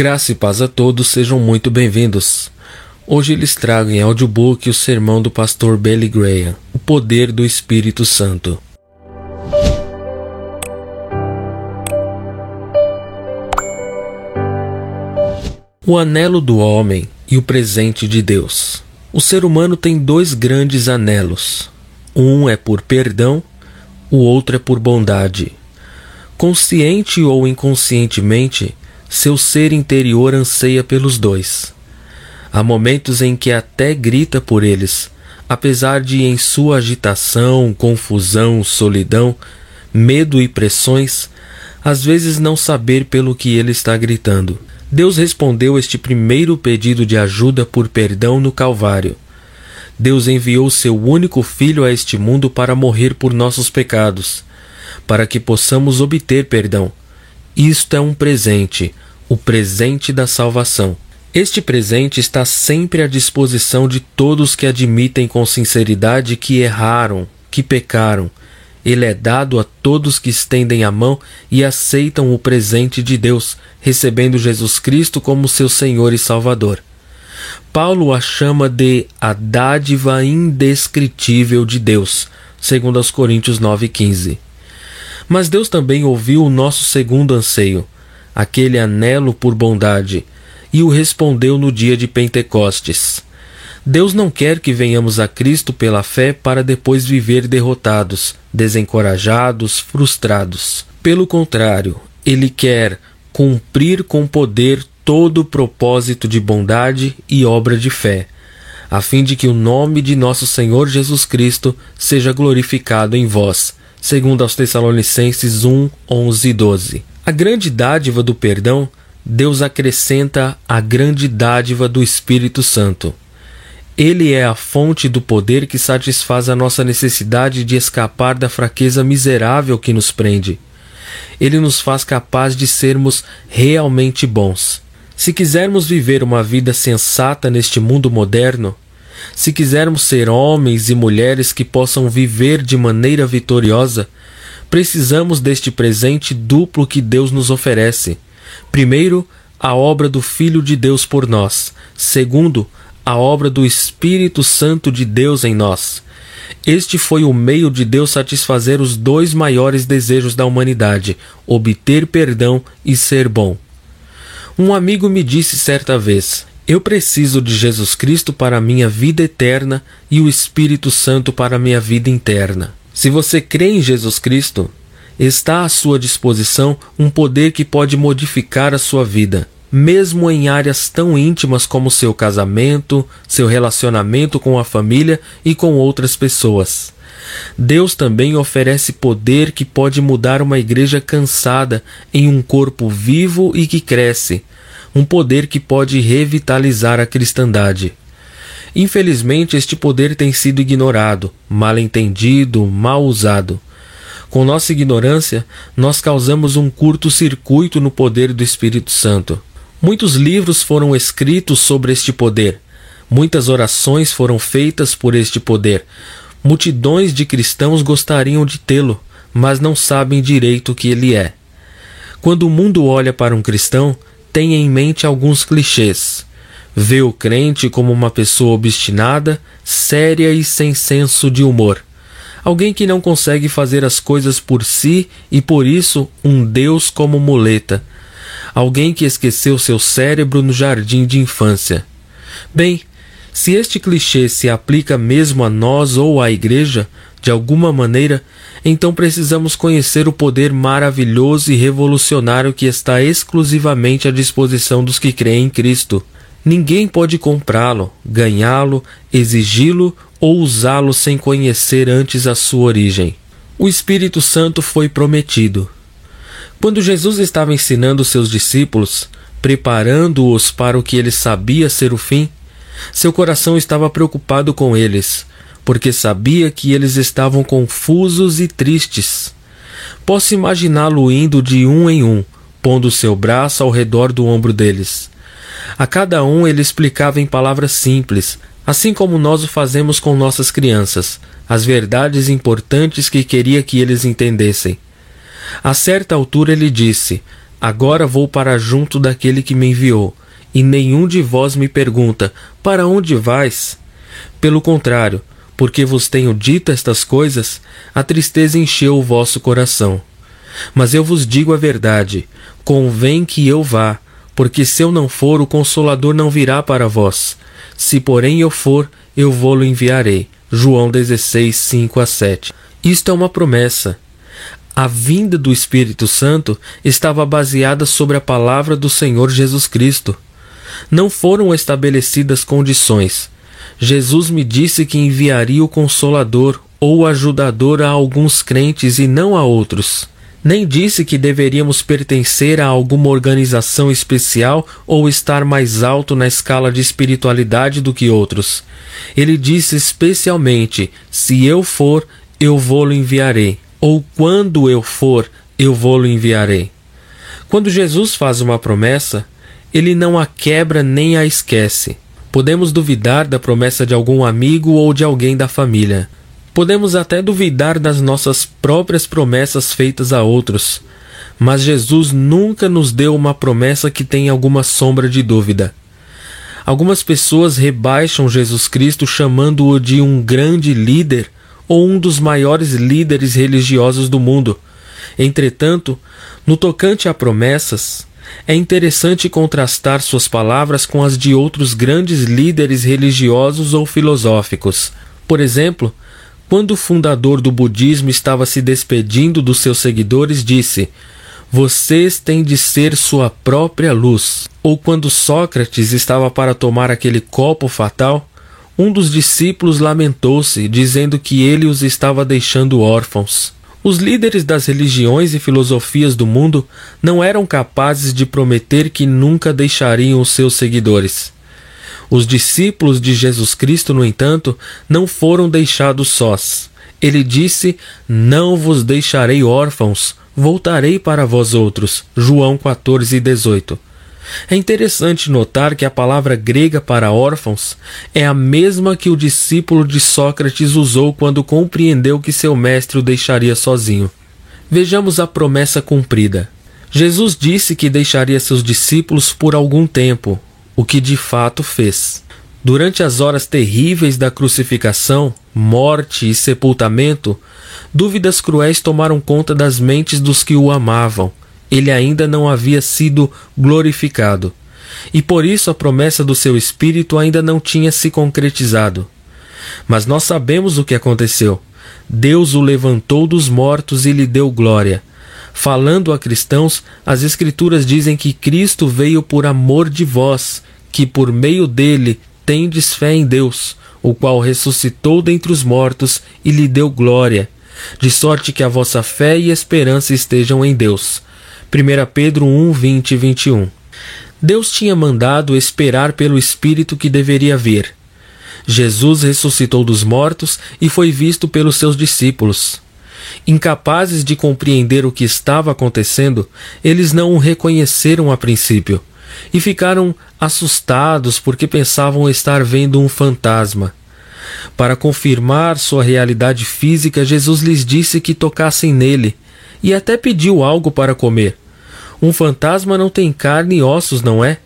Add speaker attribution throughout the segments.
Speaker 1: Graça e paz a todos, sejam muito bem-vindos. Hoje lhes trago em audiobook o sermão do pastor Billy Graham, O Poder do Espírito Santo. O anelo do homem e o presente de Deus. O ser humano tem dois grandes anelos. Um é por perdão, o outro é por bondade. Consciente ou inconscientemente, seu ser interior anseia pelos dois. Há momentos em que até grita por eles, apesar de, em sua agitação, confusão, solidão, medo e pressões, às vezes não saber pelo que ele está gritando. Deus respondeu este primeiro pedido de ajuda por perdão no Calvário. Deus enviou seu único filho a este mundo para morrer por nossos pecados, para que possamos obter perdão. Isto é um presente, o presente da salvação. Este presente está sempre à disposição de todos que admitem com sinceridade que erraram, que pecaram. Ele é dado a todos que estendem a mão e aceitam o presente de Deus, recebendo Jesus Cristo como seu Senhor e Salvador. Paulo a chama de a dádiva indescritível de Deus, segundo aos Coríntios 9:15. Mas Deus também ouviu o nosso segundo anseio, aquele anelo por bondade, e o respondeu no dia de Pentecostes. Deus não quer que venhamos a Cristo pela fé para depois viver derrotados, desencorajados, frustrados. Pelo contrário, Ele quer cumprir com poder todo o propósito de bondade e obra de fé, a fim de que o nome de nosso Senhor Jesus Cristo seja glorificado em vós, segundo aos Tessalonicenses 1, 11 e 12. A grande dádiva do perdão, Deus acrescenta a grande dádiva do Espírito Santo. Ele é a fonte do poder que satisfaz a nossa necessidade de escapar da fraqueza miserável que nos prende. Ele nos faz capaz de sermos realmente bons. Se quisermos viver uma vida sensata neste mundo moderno, se quisermos ser homens e mulheres que possam viver de maneira vitoriosa, precisamos deste presente duplo que Deus nos oferece. Primeiro, a obra do Filho de Deus por nós. Segundo, a obra do Espírito Santo de Deus em nós. Este foi o meio de Deus satisfazer os dois maiores desejos da humanidade: obter perdão e ser bom. Um amigo me disse certa vez: Eu preciso de Jesus Cristo para a minha vida eterna e o Espírito Santo para a minha vida interna. Se você crê em Jesus Cristo, está à sua disposição um poder que pode modificar a sua vida, mesmo em áreas tão íntimas como seu casamento, seu relacionamento com a família e com outras pessoas. Deus também oferece poder que pode mudar uma igreja cansada em um corpo vivo e que cresce, um poder que pode revitalizar a cristandade. Infelizmente, este poder tem sido ignorado, mal entendido, mal usado. Com nossa ignorância, nós causamos um curto-circuito no poder do Espírito Santo. Muitos livros foram escritos sobre este poder. Muitas orações foram feitas por este poder. Multidões de cristãos gostariam de tê-lo, mas não sabem direito o que ele é. Quando o mundo olha para um cristão, tem em mente alguns clichês. Vê o crente como uma pessoa obstinada, séria e sem senso de humor. Alguém que não consegue fazer as coisas por si e por isso um Deus como muleta. Alguém que esqueceu seu cérebro no jardim de infância. Bem, se este clichê se aplica mesmo a nós ou à igreja, de alguma maneira, então precisamos conhecer o poder maravilhoso e revolucionário que está exclusivamente à disposição dos que creem em Cristo. Ninguém pode comprá-lo, ganhá-lo, exigi-lo ou usá-lo sem conhecer antes a sua origem. O Espírito Santo foi prometido. Quando Jesus estava ensinando seus discípulos, preparando-os para o que ele sabia ser o fim, seu coração estava preocupado com eles, porque sabia que eles estavam confusos e tristes. Posso imaginá-lo indo de um em um, pondo seu braço ao redor do ombro deles. A cada um ele explicava em palavras simples, assim como nós o fazemos com nossas crianças, as verdades importantes que queria que eles entendessem. A certa altura ele disse: Agora vou para junto daquele que me enviou, e nenhum de vós me pergunta: Para onde vais? Pelo contrário, porque vos tenho dito estas coisas, a tristeza encheu o vosso coração. Mas eu vos digo a verdade: convém que eu vá, porque se eu não for, o Consolador não virá para vós. Se, porém, eu for, eu vou-lo enviarei. João 16, 5 a 7. Isto é uma promessa. A vinda do Espírito Santo estava baseada sobre a palavra do Senhor Jesus Cristo. Não foram estabelecidas condições. Jesus me disse que enviaria o Consolador ou ajudador a alguns crentes e não a outros. Nem disse que deveríamos pertencer a alguma organização especial ou estar mais alto na escala de espiritualidade do que outros. Ele disse especialmente: Se eu for, eu vou-lo enviarei. Ou quando eu for, eu vou-lo enviarei. Quando Jesus faz uma promessa, ele não a quebra nem a esquece. Podemos duvidar da promessa de algum amigo ou de alguém da família. Podemos até duvidar das nossas próprias promessas feitas a outros, mas Jesus nunca nos deu uma promessa que tenha alguma sombra de dúvida. Algumas pessoas rebaixam Jesus Cristo chamando-o de um grande líder ou um dos maiores líderes religiosos do mundo. Entretanto, no tocante a promessas, é interessante contrastar suas palavras com as de outros grandes líderes religiosos ou filosóficos. Por exemplo, quando o fundador do budismo estava se despedindo dos seus seguidores, disse: Vocês têm de ser sua própria luz. Ou quando Sócrates estava para tomar aquele copo fatal, um dos discípulos lamentou-se, dizendo que ele os estava deixando órfãos. Os líderes das religiões e filosofias do mundo não eram capazes de prometer que nunca deixariam os seus seguidores. Os discípulos de Jesus Cristo, no entanto, não foram deixados sós. Ele disse: Não vos deixarei órfãos, voltarei para vós outros. João 14, 18. É interessante notar que a palavra grega para órfãos é a mesma que o discípulo de Sócrates usou quando compreendeu que seu mestre o deixaria sozinho. Vejamos a promessa cumprida. Jesus disse que deixaria seus discípulos por algum tempo, o que de fato fez. Durante as horas terríveis da crucificação, morte e sepultamento, dúvidas cruéis tomaram conta das mentes dos que o amavam. Ele ainda não havia sido glorificado, e por isso a promessa do seu espírito ainda não tinha se concretizado. Mas nós sabemos o que aconteceu. Deus o levantou dos mortos e lhe deu glória. Falando a cristãos, as Escrituras dizem que Cristo veio por amor de vós, que por meio dele tendes fé em Deus, o qual ressuscitou dentre os mortos e lhe deu glória, de sorte que a vossa fé e esperança estejam em Deus. 1 Pedro 1, 20 e 21. Deus tinha mandado esperar pelo Espírito que deveria vir. Jesus ressuscitou dos mortos e foi visto pelos seus discípulos. Incapazes de compreender o que estava acontecendo, eles não o reconheceram a princípio e ficaram assustados porque pensavam estar vendo um fantasma. Para confirmar sua realidade física, Jesus lhes disse que tocassem nele e até pediu algo para comer. Um fantasma não tem carne e ossos, não é?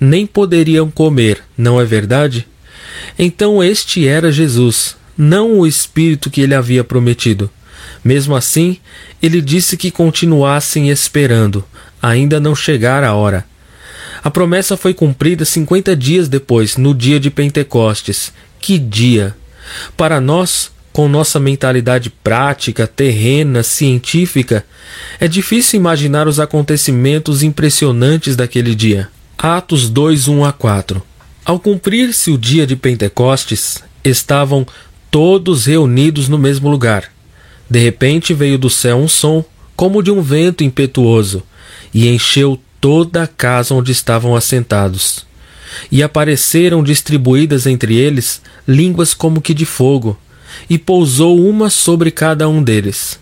Speaker 1: Nem poderiam comer, não é verdade? Então este era Jesus, não o Espírito que ele havia prometido. Mesmo assim, ele disse que continuassem esperando, ainda não chegara a hora. A promessa foi cumprida 50 dias depois, no dia de Pentecostes. Que dia! Para nós, com nossa mentalidade prática, terrena, científica, é difícil imaginar os acontecimentos impressionantes daquele dia. Atos 2, 1 a 4. Ao cumprir-se o dia de Pentecostes, estavam todos reunidos no mesmo lugar. De repente veio do céu um som, como de um vento impetuoso, e encheu toda a casa onde estavam assentados. E apareceram distribuídas entre eles línguas como que de fogo, e pousou uma sobre cada um deles.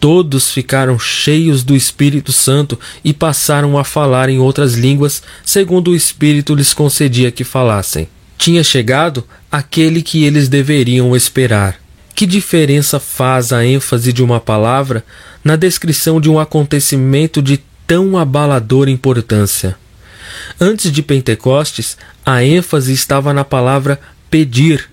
Speaker 1: Todos ficaram cheios do Espírito Santo e passaram a falar em outras línguas, segundo o Espírito lhes concedia que falassem. Tinha chegado aquele que eles deveriam esperar que diferença faz a ênfase de uma palavra na descrição de um acontecimento de tão abaladora importância. Antes de Pentecostes, a ênfase estava na palavra pedir.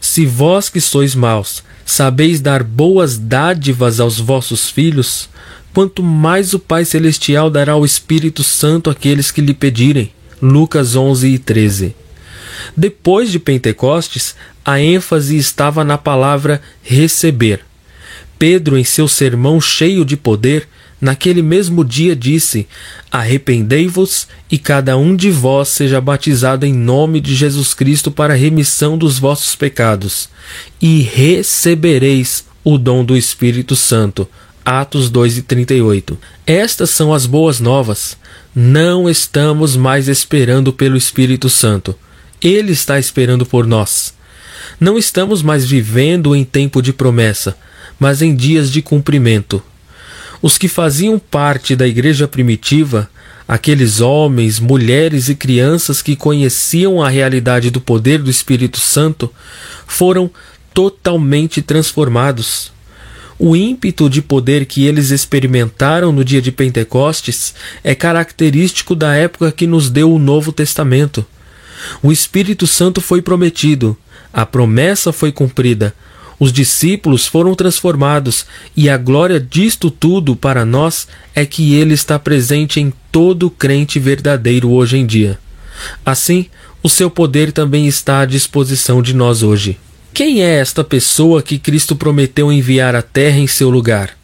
Speaker 1: Se vós que sois maus sabeis dar boas dádivas aos vossos filhos, quanto mais o Pai Celestial dará o Espírito Santo àqueles que lhe pedirem. Lucas 11 e 13. Depois de Pentecostes, a ênfase estava na palavra receber. Pedro, em seu sermão cheio de poder, naquele mesmo dia disse: Arrependei-vos e cada um de vós seja batizado em nome de Jesus Cristo para a remissão dos vossos pecados, e recebereis o dom do Espírito Santo. Atos 2 e 38. Estas são as boas novas. Não estamos mais esperando pelo Espírito Santo. Ele está esperando por nós. Não estamos mais vivendo em tempo de promessa, mas em dias de cumprimento. Os que faziam parte da igreja primitiva, aqueles homens, mulheres e crianças que conheciam a realidade do poder do Espírito Santo, foram totalmente transformados. O ímpeto de poder que eles experimentaram no dia de Pentecostes é característico da época que nos deu o Novo Testamento. O Espírito Santo foi prometido, a promessa foi cumprida, os discípulos foram transformados, e a glória disto tudo para nós é que ele está presente em todo crente verdadeiro hoje em dia. Assim, o seu poder também está à disposição de nós hoje. Quem é esta pessoa que Cristo prometeu enviar à terra em seu lugar?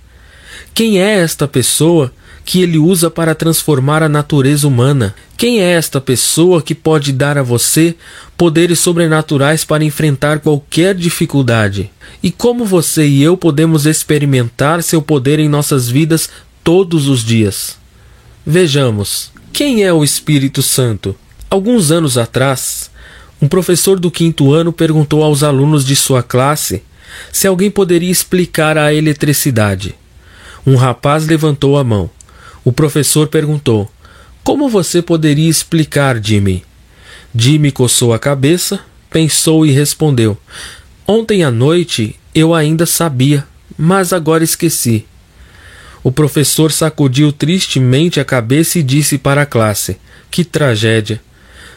Speaker 1: Quem é esta pessoa que ele usa para transformar a natureza humana? Quem é esta pessoa que pode dar a você poderes sobrenaturais para enfrentar qualquer dificuldade? E como você e eu podemos experimentar seu poder em nossas vidas todos os dias? Vejamos. Quem é o Espírito Santo? Alguns anos atrás, um professor do quinto ano perguntou aos alunos de sua classe se alguém poderia explicar a eletricidade. Um rapaz levantou a mão. O professor perguntou: Como você poderia explicar, Jimmy? Jimmy coçou a cabeça, pensou e respondeu: Ontem à noite eu ainda sabia, mas agora esqueci. O professor sacudiu tristemente a cabeça e disse para a classe: Que tragédia!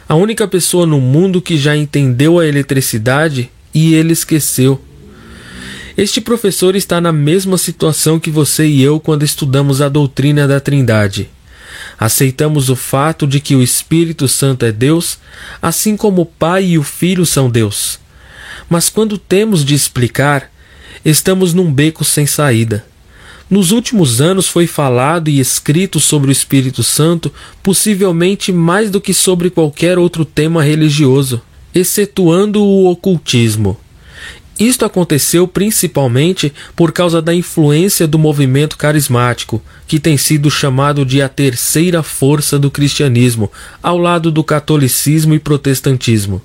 Speaker 1: a única pessoa no mundo que já entendeu a eletricidade e ele esqueceu. Este professor está na mesma situação que você e eu quando estudamos a doutrina da Trindade. Aceitamos o fato de que o Espírito Santo é Deus, assim como o Pai e o Filho são Deus. Mas quando temos de explicar, estamos num beco sem saída. Nos últimos anos foi falado e escrito sobre o Espírito Santo, possivelmente mais do que sobre qualquer outro tema religioso, excetuando o ocultismo. Isto aconteceu principalmente por causa da influência do movimento carismático, que tem sido chamado de a terceira força do cristianismo, ao lado do catolicismo e protestantismo.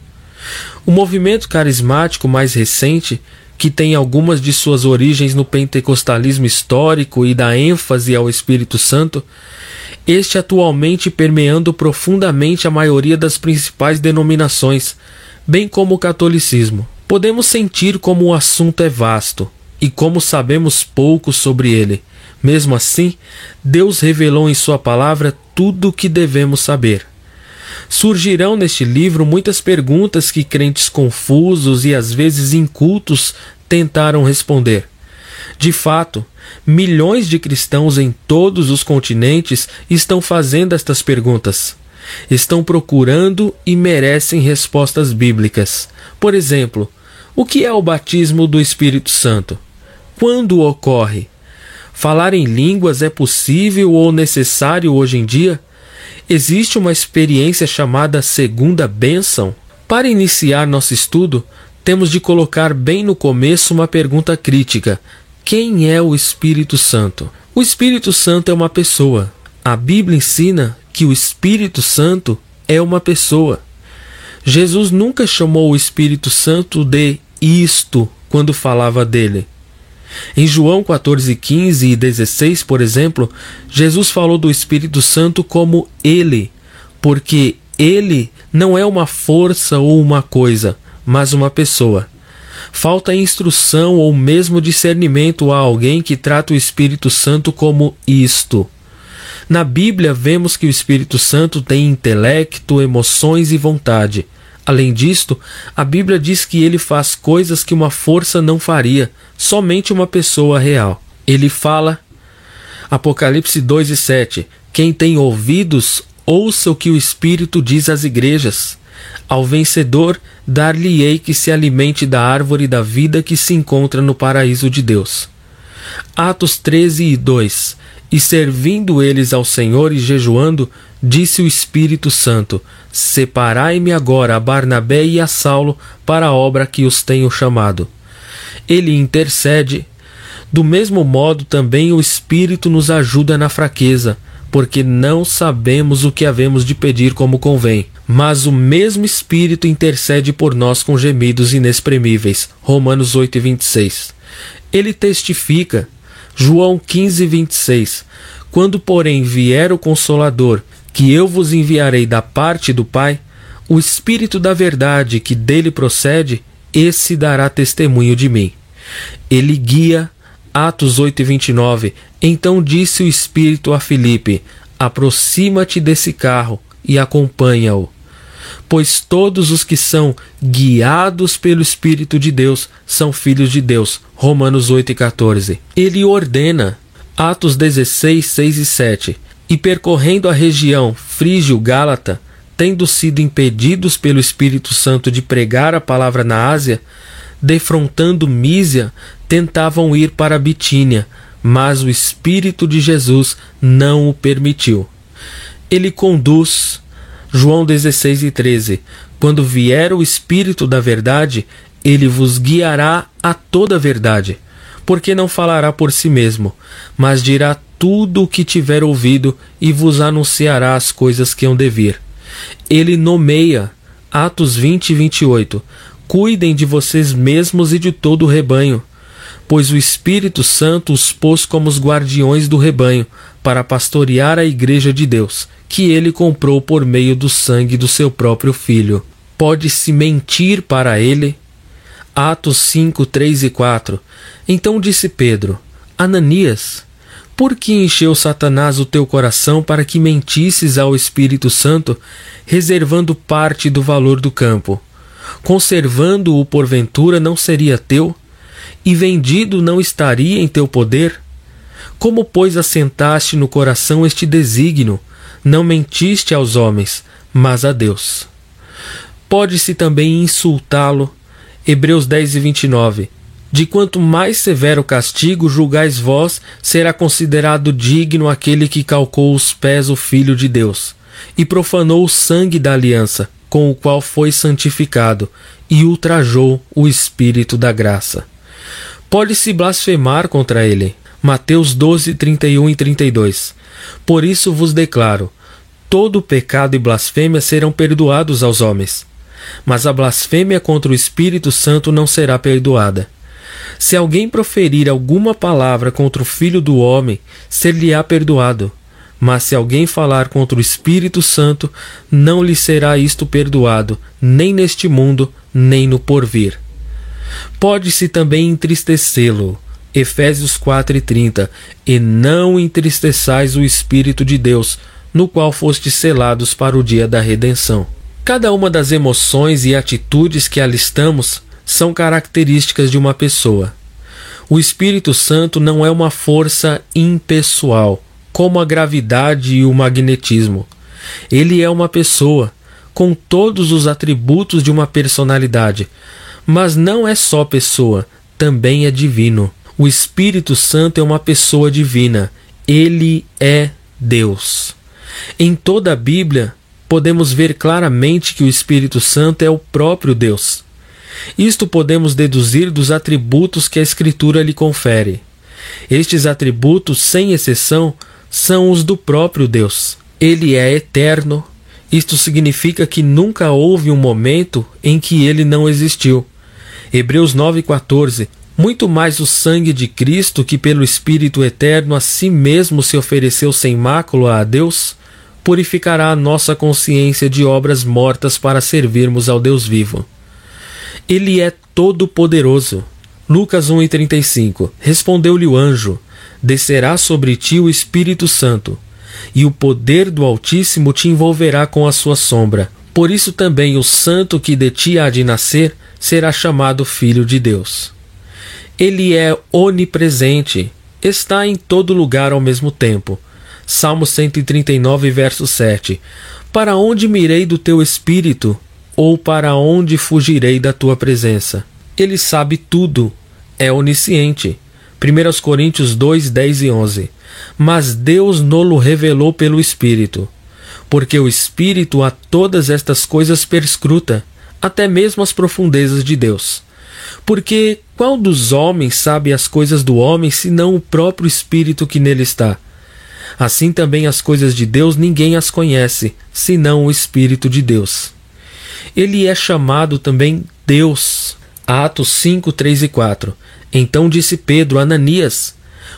Speaker 1: O movimento carismático mais recente que tem algumas de suas origens no pentecostalismo histórico e da ênfase ao Espírito Santo, este atualmente permeando profundamente a maioria das principais denominações, bem como o catolicismo. Podemos sentir como o assunto é vasto e como sabemos pouco sobre ele. Mesmo assim, Deus revelou em Sua palavra tudo o que devemos saber. Surgirão neste livro muitas perguntas que crentes confusos e às vezes incultos tentaram responder. De fato, milhões de cristãos em todos os continentes estão fazendo estas perguntas. Estão procurando e merecem respostas bíblicas. Por exemplo, o que é o batismo do Espírito Santo? Quando ocorre? Falar em línguas é possível ou necessário hoje em dia? Existe uma experiência chamada segunda bênção? Para iniciar nosso estudo, temos de colocar bem no começo uma pergunta crítica: quem é o Espírito Santo? O Espírito Santo é uma pessoa. A Bíblia ensina que o Espírito Santo é uma pessoa. Jesus nunca chamou o Espírito Santo de isto quando falava dele. Em João 14, 15 e 16, por exemplo, Jesus falou do Espírito Santo como Ele, porque Ele não é uma força ou uma coisa, mas uma pessoa. Falta instrução ou mesmo discernimento a alguém que trata o Espírito Santo como isto. Na Bíblia, vemos que o Espírito Santo tem intelecto, emoções e vontade. Além disto, a Bíblia diz que ele faz coisas que uma força não faria, somente uma pessoa real. Ele fala, Apocalipse 2 e 7: Quem tem ouvidos, ouça o que o Espírito diz às igrejas. Ao vencedor, dar-lhe-ei que se alimente da árvore da vida que se encontra no paraíso de Deus. Atos 13 e 2 E servindo eles ao Senhor e jejuando, disse o Espírito Santo: Separai-me agora a Barnabé e a Saulo para a obra que os tenho chamado. Ele intercede. Do mesmo modo, também o Espírito nos ajuda na fraqueza, porque não sabemos o que havemos de pedir como convém. Mas o mesmo Espírito intercede por nós com gemidos inexprimíveis. Romanos 8 e 26. Ele testifica. João 15, 26. Quando, porém, vier o Consolador, que eu vos enviarei da parte do Pai, o Espírito da Verdade que dele procede, esse dará testemunho de mim. Ele guia. Atos 8 e 29. Então disse o Espírito a Filipe: Aproxima-te desse carro e acompanha-o pois todos os que são guiados pelo Espírito de Deus são filhos de Deus. Romanos 8 e 14. Ele ordena, Atos 16, 6 e 7. E percorrendo a região frígio-gálata, tendo sido impedidos pelo Espírito Santo de pregar a palavra na Ásia, defrontando Mísia, tentavam ir para Bitínia, mas o Espírito de Jesus não o permitiu. Ele conduz João 16 e 13: Quando vier o Espírito da Verdade, ele vos guiará a toda a verdade, porque não falará por si mesmo, mas dirá tudo o que tiver ouvido e vos anunciará as coisas que hão de vir. Ele nomeia, Atos 20 e 28, cuidem de vocês mesmos e de todo o rebanho, pois o Espírito Santo os pôs como os guardiões do rebanho, para pastorear a igreja de Deus, que ele comprou por meio do sangue do seu próprio filho. Pode-se mentir para ele? Atos 5, 3 e 4. Então disse Pedro: Ananias, por que encheu Satanás o teu coração para que mentisses ao Espírito Santo, reservando parte do valor do campo? Conservando-o porventura não seria teu? E vendido não estaria em teu poder? Como, pois, assentaste no coração este desígnio? Não mentiste aos homens, mas a Deus. Pode-se também insultá-lo. Hebreus 10 e 29. De quanto mais severo castigo julgais vós, será considerado digno aquele que calcou os pés o Filho de Deus, e profanou o sangue da aliança, com o qual foi santificado, e ultrajou o Espírito da graça. Pode-se blasfemar contra ele. Mateus 12, 31 e 32. Por isso vos declaro: todo pecado e blasfêmia serão perdoados aos homens, mas a blasfêmia contra o Espírito Santo não será perdoada. Se alguém proferir alguma palavra contra o Filho do Homem, ser-lhe-á perdoado. Mas se alguém falar contra o Espírito Santo, não lhe será isto perdoado, nem neste mundo, nem no porvir. Pode-se também entristecê-lo. Efésios 4:30 E não entristeçais o Espírito de Deus, no qual fostes selados para o dia da redenção. Cada uma das emoções e atitudes que alistamos são características de uma pessoa. O Espírito Santo não é uma força impessoal, como a gravidade e o magnetismo. Ele é uma pessoa, com todos os atributos de uma personalidade, mas não é só pessoa, também é divino. O Espírito Santo é uma pessoa divina. Ele é Deus. Em toda a Bíblia, podemos ver claramente que o Espírito Santo é o próprio Deus. Isto podemos deduzir dos atributos que a Escritura lhe confere. Estes atributos, sem exceção, são os do próprio Deus. Ele é eterno. Isto significa que nunca houve um momento em que ele não existiu. Hebreus 9,14 muito mais o sangue de Cristo, que pelo Espírito eterno a si mesmo se ofereceu sem mácula a Deus, purificará a nossa consciência de obras mortas para servirmos ao Deus vivo. Ele é todo-poderoso. Lucas 1,35 Respondeu-lhe o anjo: Descerá sobre ti o Espírito Santo, e o poder do Altíssimo te envolverá com a sua sombra. Por isso também o santo que de ti há de nascer será chamado Filho de Deus. Ele é onipresente, está em todo lugar ao mesmo tempo. Salmo 139, verso 7. Para onde mirei do teu espírito, ou para onde fugirei da tua presença? Ele sabe tudo, é onisciente. 1 Coríntios 2, 10 e 11. Mas Deus nolo revelou pelo Espírito, porque o Espírito a todas estas coisas perscruta, até mesmo as profundezas de Deus. Porque qual dos homens sabe as coisas do homem senão o próprio Espírito que nele está? Assim também as coisas de Deus ninguém as conhece, senão o Espírito de Deus. Ele é chamado também Deus. Atos 5, 3 e 4. Então disse Pedro a Ananias: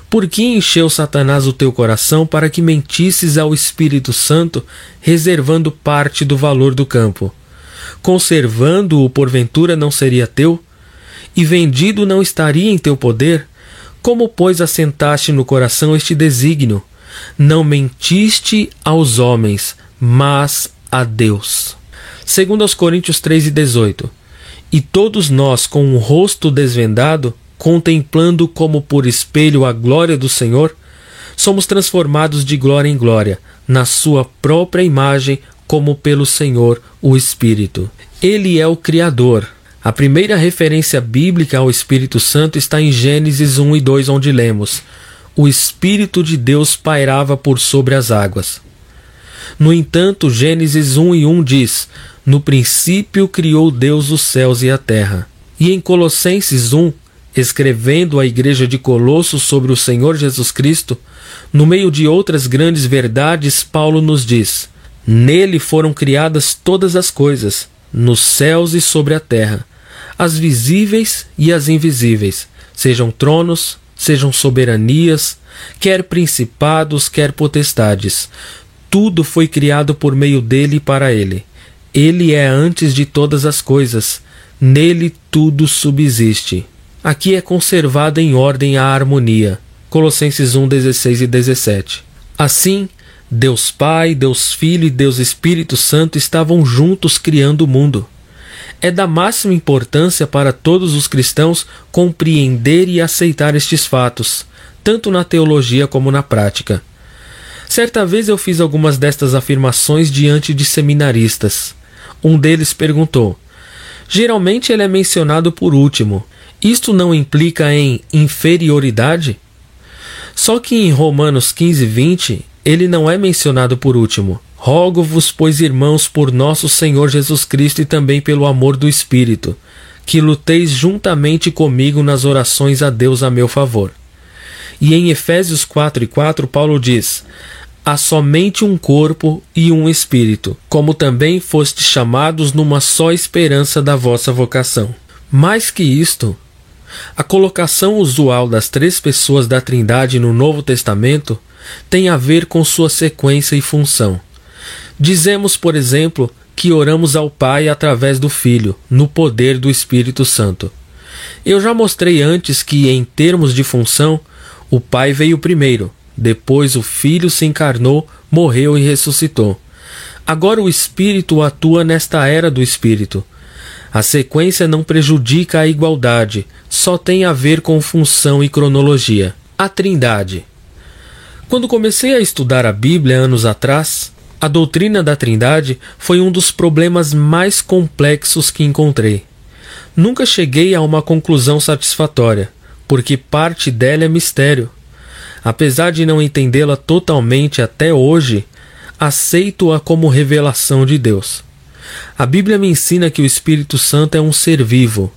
Speaker 1: Por que encheu Satanás o teu coração para que mentisses ao Espírito Santo, reservando parte do valor do campo? Conservando-o, porventura, não seria teu? E vendido não estaria em teu poder? Como, pois, assentaste no coração este desígnio? Não mentiste aos homens, mas a Deus. Segundo aos Coríntios 3 e 18. E todos nós, com o rosto desvendado, contemplando como por espelho a glória do Senhor, somos transformados de glória em glória, na sua própria imagem, como pelo Senhor, o Espírito. Ele é o Criador. A primeira referência bíblica ao Espírito Santo está em Gênesis 1 e 2, onde lemos: O Espírito de Deus pairava por sobre as águas. No entanto, Gênesis 1 e 1 diz: No princípio criou Deus os céus e a terra. E em Colossenses 1, escrevendo à igreja de Colossos sobre o Senhor Jesus Cristo, no meio de outras grandes verdades, Paulo nos diz: Nele foram criadas todas as coisas, nos céus e sobre a terra, as visíveis e as invisíveis, sejam tronos, sejam soberanias, quer principados, quer potestades. Tudo foi criado por meio dele e para ele. Ele é antes de todas as coisas, nele tudo subsiste. Aqui é conservada em ordem a harmonia. Colossenses 1, 16 e 17. Assim, Deus Pai, Deus Filho e Deus Espírito Santo estavam juntos criando o mundo. É da máxima importância para todos os cristãos compreender e aceitar estes fatos, tanto na teologia como na prática. Certa vez eu fiz algumas destas afirmações diante de seminaristas. Um deles perguntou: Geralmente ele é mencionado por último, isto não implica em inferioridade? Só que em Romanos 15, 20, ele não é mencionado por último. Rogo-vos, pois, irmãos, por nosso Senhor Jesus Cristo e também pelo amor do Espírito, que luteis juntamente comigo nas orações a Deus a meu favor. E em Efésios 4 e 4, Paulo diz: Há somente um corpo e um espírito, como também fostes chamados numa só esperança da vossa vocação. Mais que isto, a colocação usual das três pessoas da Trindade no Novo Testamento tem a ver com sua sequência e função. Dizemos, por exemplo, que oramos ao Pai através do Filho, no poder do Espírito Santo. Eu já mostrei antes que, em termos de função, o Pai veio primeiro, depois o Filho se encarnou, morreu e ressuscitou. Agora o Espírito atua nesta era do Espírito a sequência não prejudica a igualdade, só tem a ver com função e cronologia. A Trindade. Quando comecei a estudar a Bíblia anos atrás, a doutrina da Trindade foi um dos problemas mais complexos que encontrei. Nunca cheguei a uma conclusão satisfatória, porque parte dela é mistério. Apesar de não entendê-la totalmente até hoje, aceito-a como revelação de Deus. A Bíblia me ensina que o Espírito Santo é um ser vivo.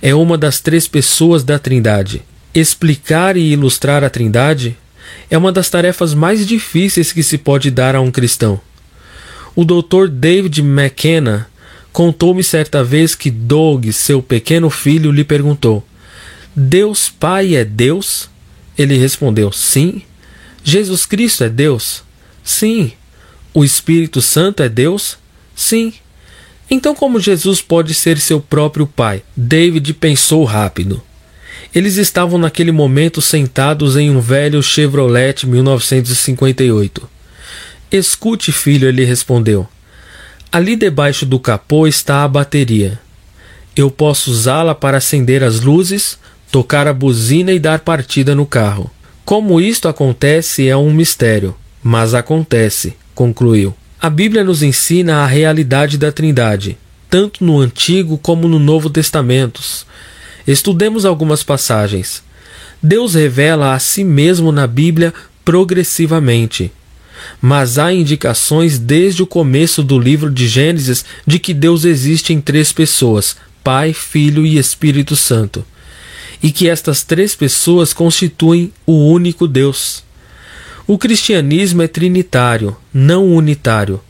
Speaker 1: É uma das três pessoas da Trindade. Explicar e ilustrar a Trindade é uma das tarefas mais difíceis que se pode dar a um cristão. O Dr. David McKenna contou-me certa vez que Doug, seu pequeno filho, lhe perguntou: Deus Pai é Deus? Ele respondeu: Sim. Jesus Cristo é Deus? Sim. O Espírito Santo é Deus? Sim. Então, como Jesus pode ser seu próprio pai? David pensou rápido. Eles estavam naquele momento sentados em um velho Chevrolet 1958. Escute, filho, ele respondeu. Ali debaixo do capô está a bateria. Eu posso usá-la para acender as luzes, tocar a buzina e dar partida no carro. Como isto acontece é um mistério, mas acontece, concluiu. A Bíblia nos ensina a realidade da Trindade, tanto no Antigo como no Novo Testamentos. Estudemos algumas passagens. Deus revela a si mesmo na Bíblia progressivamente. Mas há indicações desde o começo do livro de Gênesis de que Deus existe em três pessoas: Pai, Filho e Espírito Santo. E que estas três pessoas constituem o único Deus. O cristianismo é trinitário, não unitário.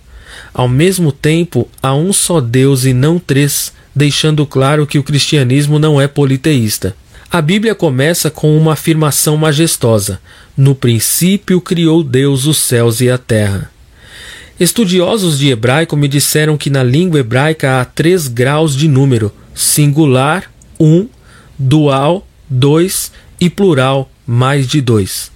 Speaker 1: Ao mesmo tempo, há um só Deus e não três, deixando claro que o cristianismo não é politeísta. A Bíblia começa com uma afirmação majestosa: No princípio criou Deus os céus e a terra. Estudiosos de hebraico me disseram que na língua hebraica há três graus de número: singular, um, dual, dois e plural, mais de dois.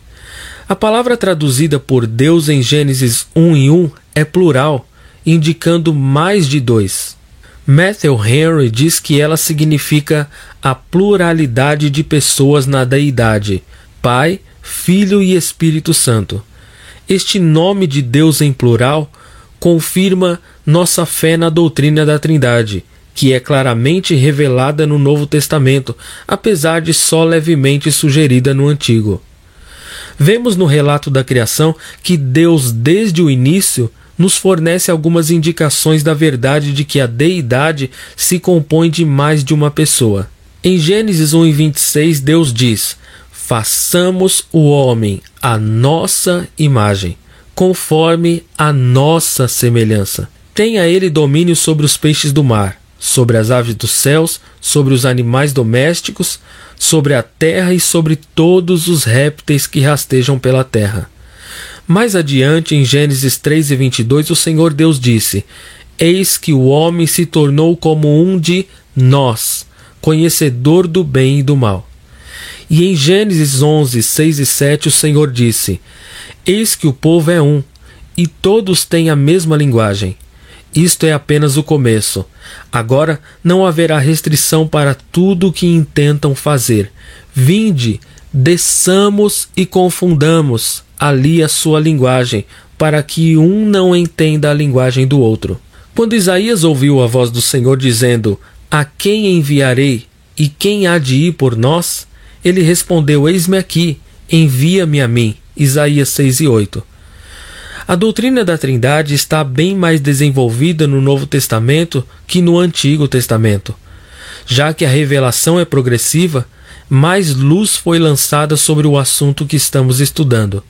Speaker 1: A palavra traduzida por Deus em Gênesis 1 e 1 é plural, indicando mais de dois. Matthew Henry diz que ela significa a pluralidade de pessoas na deidade, Pai, Filho e Espírito Santo. Este nome de Deus em plural confirma nossa fé na doutrina da Trindade, que é claramente revelada no Novo Testamento, apesar de só levemente sugerida no Antigo. Vemos no relato da criação que Deus, desde o início, nos fornece algumas indicações da verdade de que a deidade se compõe de mais de uma pessoa. Em Gênesis 1 e 26, Deus diz: Façamos o homem à nossa imagem, conforme a nossa semelhança. Tenha ele domínio sobre os peixes do mar, sobre as aves dos céus, sobre os animais domésticos, sobre a terra e sobre todos os répteis que rastejam pela terra. Mais adiante, em Gênesis 3 e 22, o Senhor Deus disse: Eis que o homem se tornou como um de nós, conhecedor do bem e do mal. E em Gênesis 11, 6 e 7, o Senhor disse: Eis que o povo é um, e todos têm a mesma linguagem. Isto é apenas o começo. Agora não haverá restrição para tudo o que intentam fazer. Vinde, desçamos e confundamos ali a sua linguagem, para que um não entenda a linguagem do outro. Quando Isaías ouviu a voz do Senhor dizendo: A quem enviarei e quem há de ir por nós? Ele respondeu: Eis-me aqui, envia-me a mim. Isaías 6 e 8. A doutrina da Trindade está bem mais desenvolvida no Novo Testamento que no Antigo Testamento. Já que a revelação é progressiva, mais luz foi lançada sobre o assunto que estamos estudando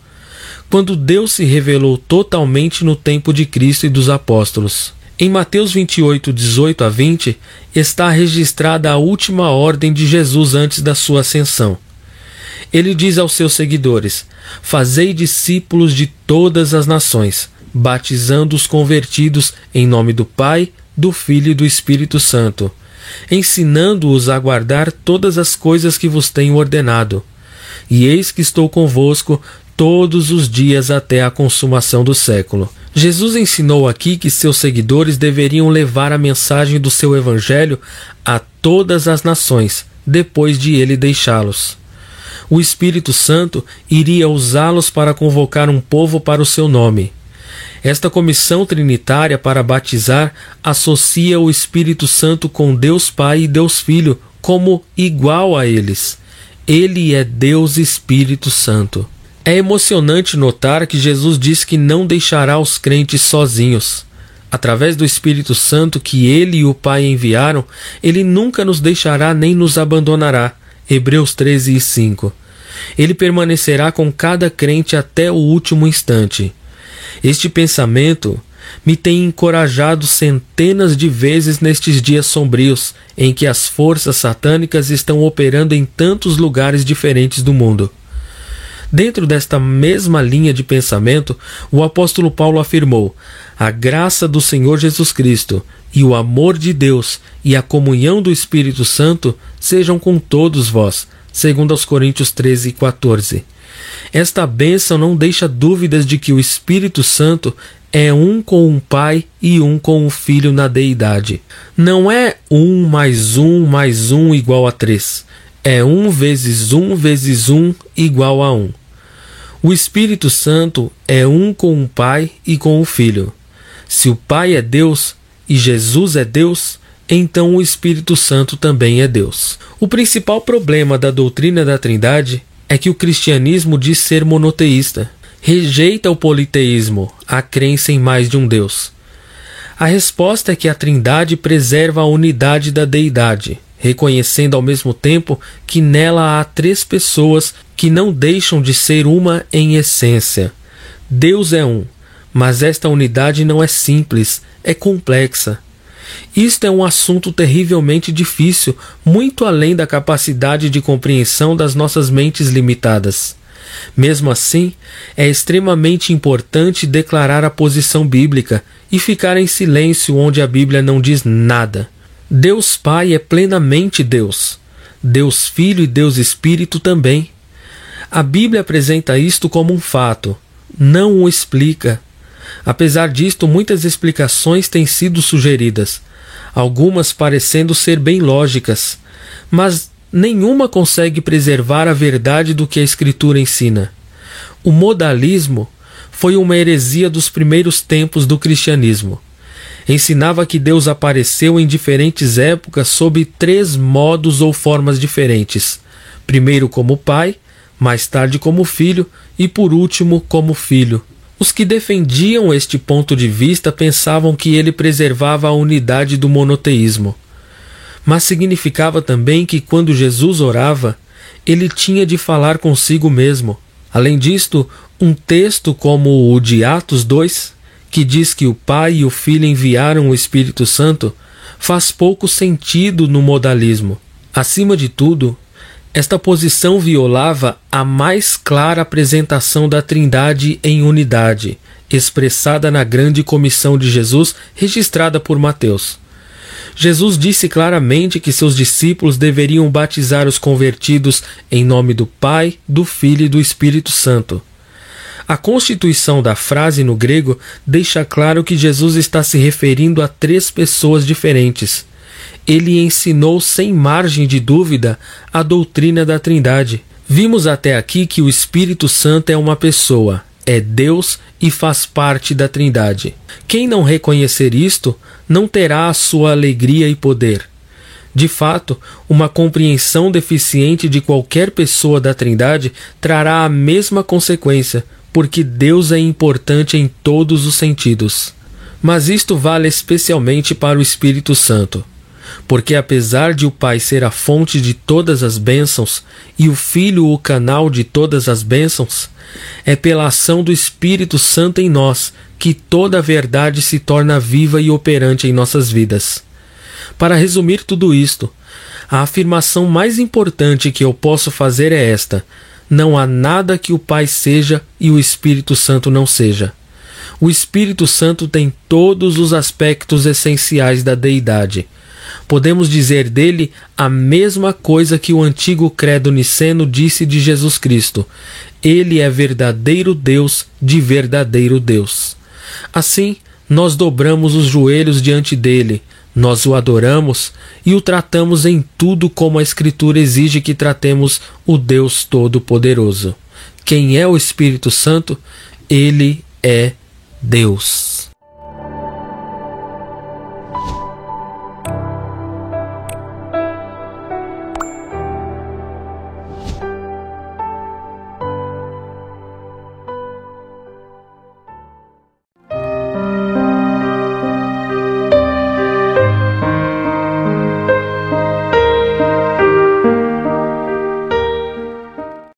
Speaker 1: quando Deus se revelou totalmente no tempo de Cristo e dos apóstolos. Em Mateus 28, 18 a 20, está registrada a última ordem de Jesus antes da sua ascensão. Ele diz aos seus seguidores: Fazei discípulos de todas as nações, batizando os convertidos em nome do Pai, do Filho e do Espírito Santo, ensinando-os a guardar todas as coisas que vos tenho ordenado. E eis que estou convosco todos os dias até a consumação do século. Jesus ensinou aqui que seus seguidores deveriam levar a mensagem do seu evangelho a todas as nações, depois de ele deixá-los. O Espírito Santo iria usá-los para convocar um povo para o seu nome. Esta comissão trinitária para batizar associa o Espírito Santo com Deus Pai e Deus Filho como igual a eles. Ele é Deus Espírito Santo. É emocionante notar que Jesus diz que não deixará os crentes sozinhos. Através do Espírito Santo que ele e o Pai enviaram, ele nunca nos deixará nem nos abandonará. Hebreus 13 e 5. Ele permanecerá com cada crente até o último instante. Este pensamento me tem encorajado centenas de vezes nestes dias sombrios em que as forças satânicas estão operando em tantos lugares diferentes do mundo. Dentro desta mesma linha de pensamento, o apóstolo Paulo afirmou: A graça do Senhor Jesus Cristo e o amor de Deus e a comunhão do Espírito Santo sejam com todos vós. Segundo aos Coríntios 13 e 14. Esta bênção não deixa dúvidas de que o Espírito Santo é um com o Pai e um com o Filho na deidade. Não é um mais um mais um igual a três. É um vezes um vezes um igual a um. O Espírito Santo é um com o Pai e com o Filho. Se o Pai é Deus e Jesus é Deus, então o Espírito Santo também é Deus. O principal problema da doutrina da Trindade é que o cristianismo diz ser monoteísta, rejeita o politeísmo, a crença em mais de um Deus. A resposta é que a Trindade preserva a unidade da deidade, reconhecendo ao mesmo tempo que nela há três pessoas que não deixam de ser uma em essência. Deus é um, mas esta unidade não é simples, é complexa. Isto é um assunto terrivelmente difícil, muito além da capacidade de compreensão das nossas mentes limitadas. Mesmo assim, é extremamente importante declarar a posição bíblica e ficar em silêncio onde a Bíblia não diz nada. Deus Pai é plenamente Deus. Deus Filho e Deus Espírito também. A Bíblia apresenta isto como um fato, não o explica. Apesar disto, muitas explicações têm sido sugeridas, algumas parecendo ser bem lógicas, mas nenhuma consegue preservar a verdade do que a Escritura ensina. O modalismo foi uma heresia dos primeiros tempos do cristianismo. Ensinava que Deus apareceu em diferentes épocas sob três modos ou formas diferentes: primeiro como Pai, mais tarde como Filho e por último como Filho. Os que defendiam este ponto de vista pensavam que ele preservava a unidade do monoteísmo. Mas significava também que quando Jesus orava, ele tinha de falar consigo mesmo. Além disto, um texto como o de Atos 2, que diz que o Pai e o Filho enviaram o Espírito Santo, faz pouco sentido no modalismo. Acima de tudo, esta posição violava a mais clara apresentação da Trindade em unidade, expressada na grande comissão de Jesus, registrada por Mateus. Jesus disse claramente que seus discípulos deveriam batizar os convertidos em nome do Pai, do Filho e do Espírito Santo. A constituição da frase no grego deixa claro que Jesus está se referindo a três pessoas diferentes ele ensinou sem margem de dúvida a doutrina da Trindade. Vimos até aqui que o Espírito Santo é uma pessoa, é Deus e faz parte da Trindade. Quem não reconhecer isto não terá a sua alegria e poder. De fato, uma compreensão deficiente de qualquer pessoa da Trindade trará a mesma consequência, porque Deus é importante em todos os sentidos. Mas isto vale especialmente para o Espírito Santo porque apesar de o Pai ser a fonte de todas as bênçãos e o Filho o canal de todas as bênçãos, é pela ação do Espírito Santo em nós que toda a verdade se torna viva e operante em nossas vidas. Para resumir tudo isto, a afirmação mais importante que eu posso fazer é esta: não há nada que o Pai seja e o Espírito Santo não seja. O Espírito Santo tem todos os aspectos essenciais da deidade podemos dizer dele a mesma coisa que o antigo credo niceno disse de Jesus Cristo: Ele é verdadeiro Deus de verdadeiro Deus. Assim, nós dobramos os joelhos diante dele, nós o adoramos e o tratamos em tudo como a Escritura exige que tratemos o Deus Todo-Poderoso. Quem é o Espírito Santo? Ele é Deus.